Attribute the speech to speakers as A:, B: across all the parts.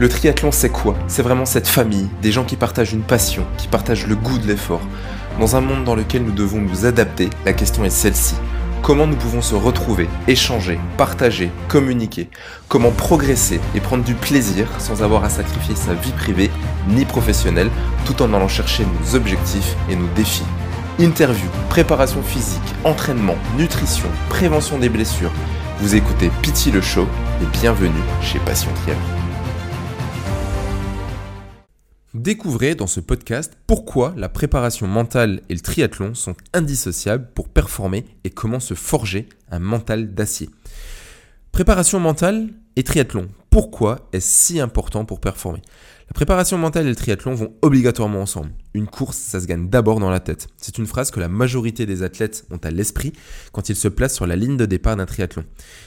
A: Le triathlon, c'est quoi? C'est vraiment cette famille, des gens qui partagent une passion, qui partagent le goût de l'effort. Dans un monde dans lequel nous devons nous adapter, la question est celle-ci. Comment nous pouvons se retrouver, échanger, partager, communiquer? Comment progresser et prendre du plaisir sans avoir à sacrifier sa vie privée ni professionnelle tout en allant chercher nos objectifs et nos défis? Interview, préparation physique, entraînement, nutrition, prévention des blessures. Vous écoutez Pity le Show et bienvenue chez Passion Triathlon. Découvrez dans ce podcast pourquoi la préparation mentale et le triathlon sont indissociables pour performer et comment se forger un mental d'acier. Préparation mentale et triathlon, pourquoi est-ce si important pour performer? La préparation mentale et le triathlon vont obligatoirement ensemble. Une course, ça se gagne d'abord dans la tête. C'est une phrase que la majorité des athlètes ont à l'esprit quand ils se placent sur la ligne de départ d'un triathlon.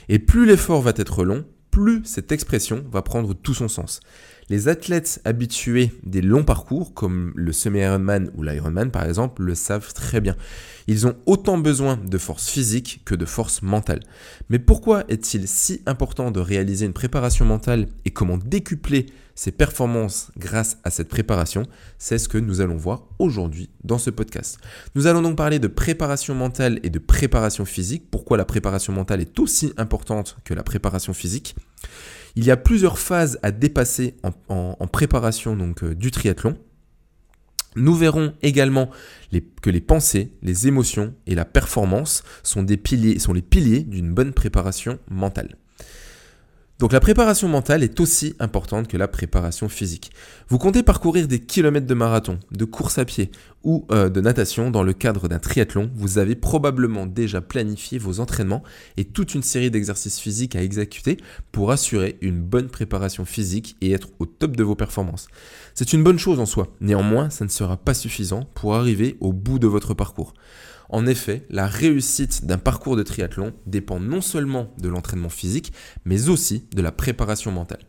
A: Et plus l'effort va être long, plus cette expression va prendre tout son sens. Les athlètes habitués des longs parcours, comme le semi-Ironman ou l'Ironman par exemple, le savent très bien. Ils ont autant besoin de force physique que de force mentale. Mais pourquoi est-il si important de réaliser une préparation mentale et comment décupler ses performances grâce à cette préparation? C'est ce que nous allons voir aujourd'hui dans ce podcast. Nous allons donc parler de préparation mentale et de préparation physique. Pourquoi la préparation mentale est aussi importante que la préparation physique? Il y a plusieurs phases à dépasser en, préparation euh, du triathlon. Nous verrons également que les pensées, les émotions et la performance sont les piliers d'une bonne préparation mentale. Donc la préparation mentale est aussi importante que la préparation physique. Vous comptez parcourir des kilomètres de marathon, de course à pied ou euh, de natation dans le cadre d'un triathlon, vous avez probablement déjà planifié vos entraînements et toute une série d'exercices physiques à exécuter pour assurer une bonne préparation physique et être au top de vos performances. C'est une bonne chose en soi, néanmoins ça ne sera pas suffisant pour arriver au bout de votre parcours. En effet, la réussite d'un parcours de triathlon dépend non seulement de l'entraînement physique, mais aussi de la préparation mentale.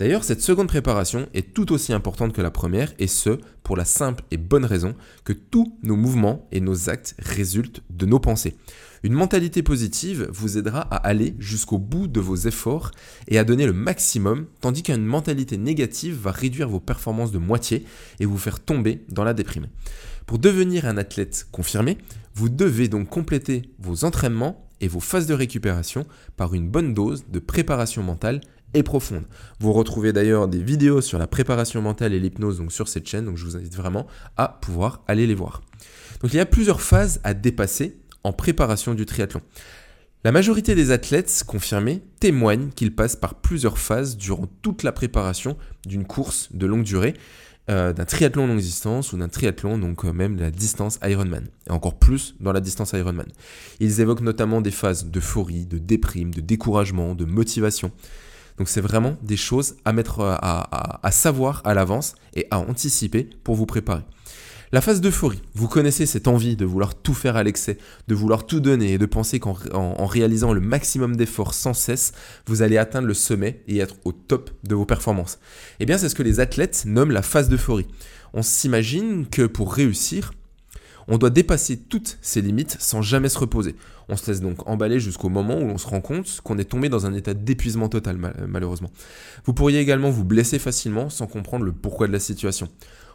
A: D'ailleurs, cette seconde préparation est tout aussi importante que la première, et ce, pour la simple et bonne raison que tous nos mouvements et nos actes résultent de nos pensées. Une mentalité positive vous aidera à aller jusqu'au bout de vos efforts et à donner le maximum, tandis qu'une mentalité négative va réduire vos performances de moitié et vous faire tomber dans la déprime. Pour devenir un athlète confirmé, vous devez donc compléter vos entraînements et vos phases de récupération par une bonne dose de préparation mentale et profonde. Vous retrouvez d'ailleurs des vidéos sur la préparation mentale et l'hypnose donc sur cette chaîne, donc je vous invite vraiment à pouvoir aller les voir. Donc il y a plusieurs phases à dépasser en préparation du triathlon. La majorité des athlètes confirmés témoignent qu'ils passent par plusieurs phases durant toute la préparation d'une course de longue durée euh, d'un triathlon longue distance ou d'un triathlon, donc euh, même la distance Ironman, et encore plus dans la distance Ironman. Ils évoquent notamment des phases d'euphorie, de déprime, de découragement, de motivation. Donc c'est vraiment des choses à mettre euh, à savoir à l'avance et à anticiper pour vous préparer. La phase d'euphorie, vous connaissez cette envie de vouloir tout faire à l'excès, de vouloir tout donner et de penser qu'en réalisant le maximum d'efforts sans cesse, vous allez atteindre le sommet et être au top de vos performances. Eh bien, c'est ce que les athlètes nomment la phase d'euphorie. On s'imagine que pour réussir, on doit dépasser toutes ces limites sans jamais se reposer. On se laisse donc emballer jusqu'au moment où on se rend compte qu'on est tombé dans un état d'épuisement total, malheureusement. Vous pourriez également vous blesser facilement sans comprendre le pourquoi de la situation.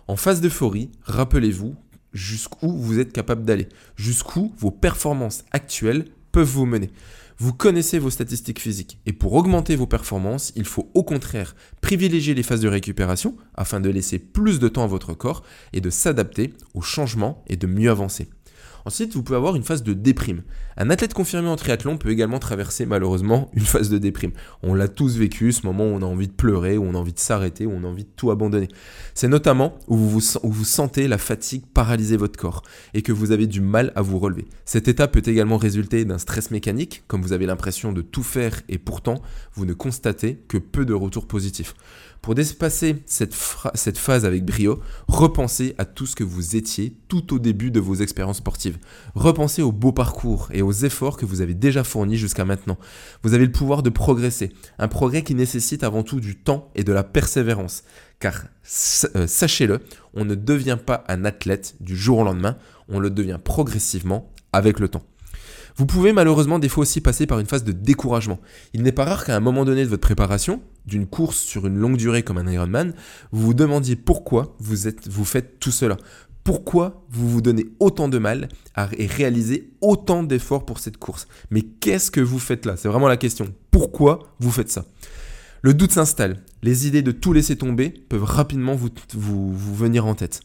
A: En phase d'euphorie, rappelez-vous jusqu'où vous êtes capable d'aller, jusqu'où vos performances actuelles peuvent vous mener. Vous connaissez vos statistiques physiques et pour augmenter vos performances, il faut au contraire privilégier les phases de récupération afin de laisser plus de temps à votre corps et de s'adapter aux changements et de mieux avancer. Ensuite, vous pouvez avoir une phase de déprime. Un athlète confirmé en triathlon peut également traverser malheureusement une phase de déprime. On l'a tous vécu, ce moment où on a envie de pleurer, où on a envie de s'arrêter, où on a envie de tout abandonner. C'est notamment où vous, sentez la fatigue paralyser votre corps et que vous avez du mal à vous relever. Cet état peut également résulter d'un stress mécanique, comme vous avez l'impression de tout faire et pourtant vous ne constatez que peu de retours positifs. Pour dépasser cette, phase avec brio, repensez à tout ce que vous étiez tout au début de vos expériences sportives. Repensez au beau parcours et aux efforts que vous avez déjà fournis jusqu'à maintenant. Vous avez le pouvoir de progresser, un progrès qui nécessite avant tout du temps et de la persévérance. Car euh, sachez-le, on ne devient pas un athlète du jour au lendemain, on le devient progressivement avec le temps. Vous pouvez malheureusement des fois aussi passer par une phase de découragement. Il n'est pas rare qu'à un moment donné de votre préparation, d'une course sur une longue durée comme un Ironman, vous vous demandiez pourquoi vous, faites tout cela. Pourquoi vous vous donnez autant de mal à, et réaliser autant d'efforts pour cette course? Mais qu'est-ce que vous faites là? C'est vraiment la question. Pourquoi vous faites ça? Le doute s'installe. Les idées de tout laisser tomber peuvent rapidement vous venir en tête.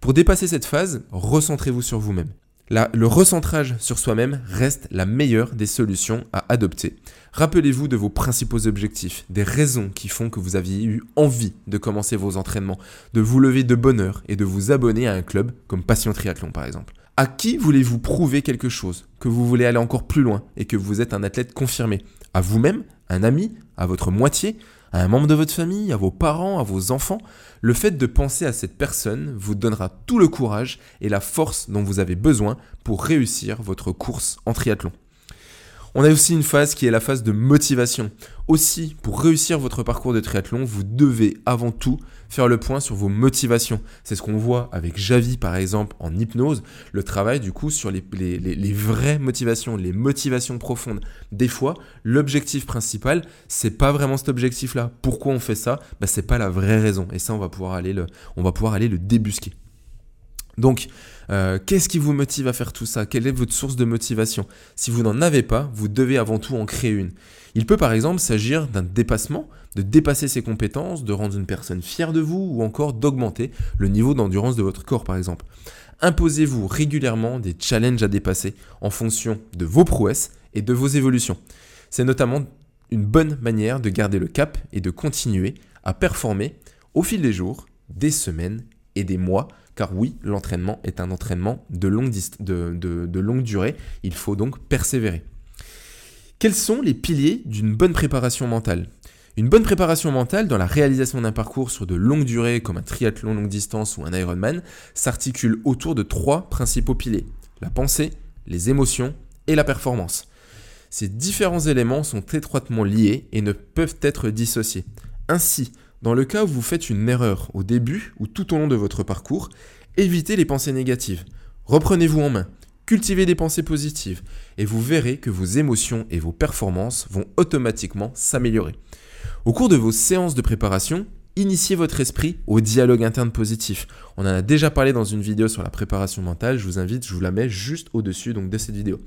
A: Pour dépasser cette phase, recentrez-vous sur vous-même le recentrage sur soi-même reste la meilleure des solutions à adopter. Rappelez-vous de vos principaux objectifs, des raisons qui font que vous aviez eu envie de commencer vos entraînements, de vous lever de bonne heure et de vous abonner à un club comme Passion Triathlon par exemple. À qui voulez-vous prouver quelque chose, que vous voulez aller encore plus loin et que vous êtes un athlète confirmé? À vous-même? Un ami? À votre moitié? À un membre de votre famille, à vos parents, à vos enfants, le fait de penser à cette personne vous donnera tout le courage et la force dont vous avez besoin pour réussir votre course en triathlon. On a aussi une phase qui est la phase de motivation. Aussi, pour réussir votre parcours de triathlon, vous devez avant tout faire le point sur vos motivations. C'est ce qu'on voit avec Javi par exemple en hypnose, le travail du coup sur les, vraies motivations, les motivations profondes. Des fois, l'objectif principal, c'est pas vraiment cet objectif-là. Pourquoi on fait ça? Bah, C'est pas la vraie raison. Et ça, on va pouvoir aller le, on va pouvoir aller le débusquer. Donc, euh, qu'est-ce qui vous motive à faire tout ça? Quelle est votre source de motivation? Si vous n'en avez pas, vous devez avant tout en créer une. Il peut par exemple s'agir d'un dépassement, de dépasser ses compétences, de rendre une personne fière de vous ou encore d'augmenter le niveau d'endurance de votre corps par exemple. Imposez-vous régulièrement des challenges à dépasser en fonction de vos prouesses et de vos évolutions. C'est notamment une bonne manière de garder le cap et de continuer à performer au fil des jours, des semaines et des mois car oui, l'entraînement est un entraînement de longue, durée, il faut donc persévérer. Quels sont les piliers d'une bonne préparation mentale? Une bonne préparation mentale dans la réalisation d'un parcours sur de longue durée comme un triathlon longue distance ou un Ironman s'articule autour de trois principaux piliers. La pensée, les émotions et la performance. Ces différents éléments sont étroitement liés et ne peuvent être dissociés. Ainsi, dans le cas où vous faites une erreur au début ou tout au long de votre parcours, évitez les pensées négatives. Reprenez-vous en main, cultivez des pensées positives et vous verrez que vos émotions et vos performances vont automatiquement s'améliorer. Au cours de vos séances de préparation, initiez votre esprit au dialogue interne positif. On en a déjà parlé dans une vidéo sur la préparation mentale, je vous invite, je vous la mets juste au-dessus donc de cette vidéo.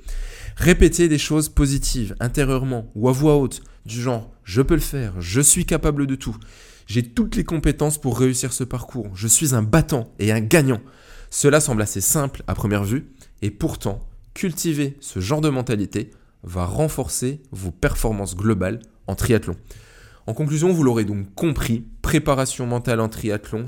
A: Répétez des choses positives intérieurement ou à voix haute du genre je peux le faire, je suis capable de tout. J'ai toutes les compétences pour réussir ce parcours. Je suis un battant et un gagnant. Cela semble assez simple à première vue, et pourtant, cultiver ce genre de mentalité va renforcer vos performances globales en triathlon. En conclusion, vous l'aurez donc compris, préparation mentale en triathlon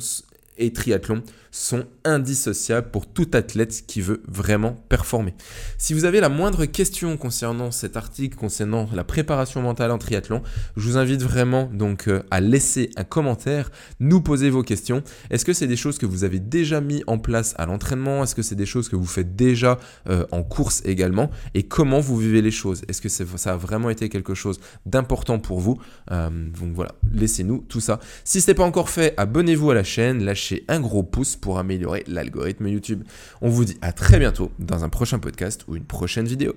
A: et triathlon sont indissociables pour tout athlète qui veut vraiment performer. Si vous avez la moindre question concernant cet article, concernant la préparation mentale en triathlon, je vous invite vraiment donc euh, à laisser un commentaire, nous poser vos questions. Est-ce que c'est des choses que vous avez déjà mis en place à l'entraînement? Est-ce que c'est des choses que vous faites déjà euh, en course également? Et comment vous vivez les choses? Est-ce que ça a vraiment été quelque chose d'important pour vous? Euh, Donc voilà, laissez-nous tout ça. Si ce n'est pas encore fait, abonnez-vous à la chaîne, un gros pouce pour améliorer l'algorithme YouTube. On vous dit à très bientôt dans un prochain podcast ou une prochaine vidéo.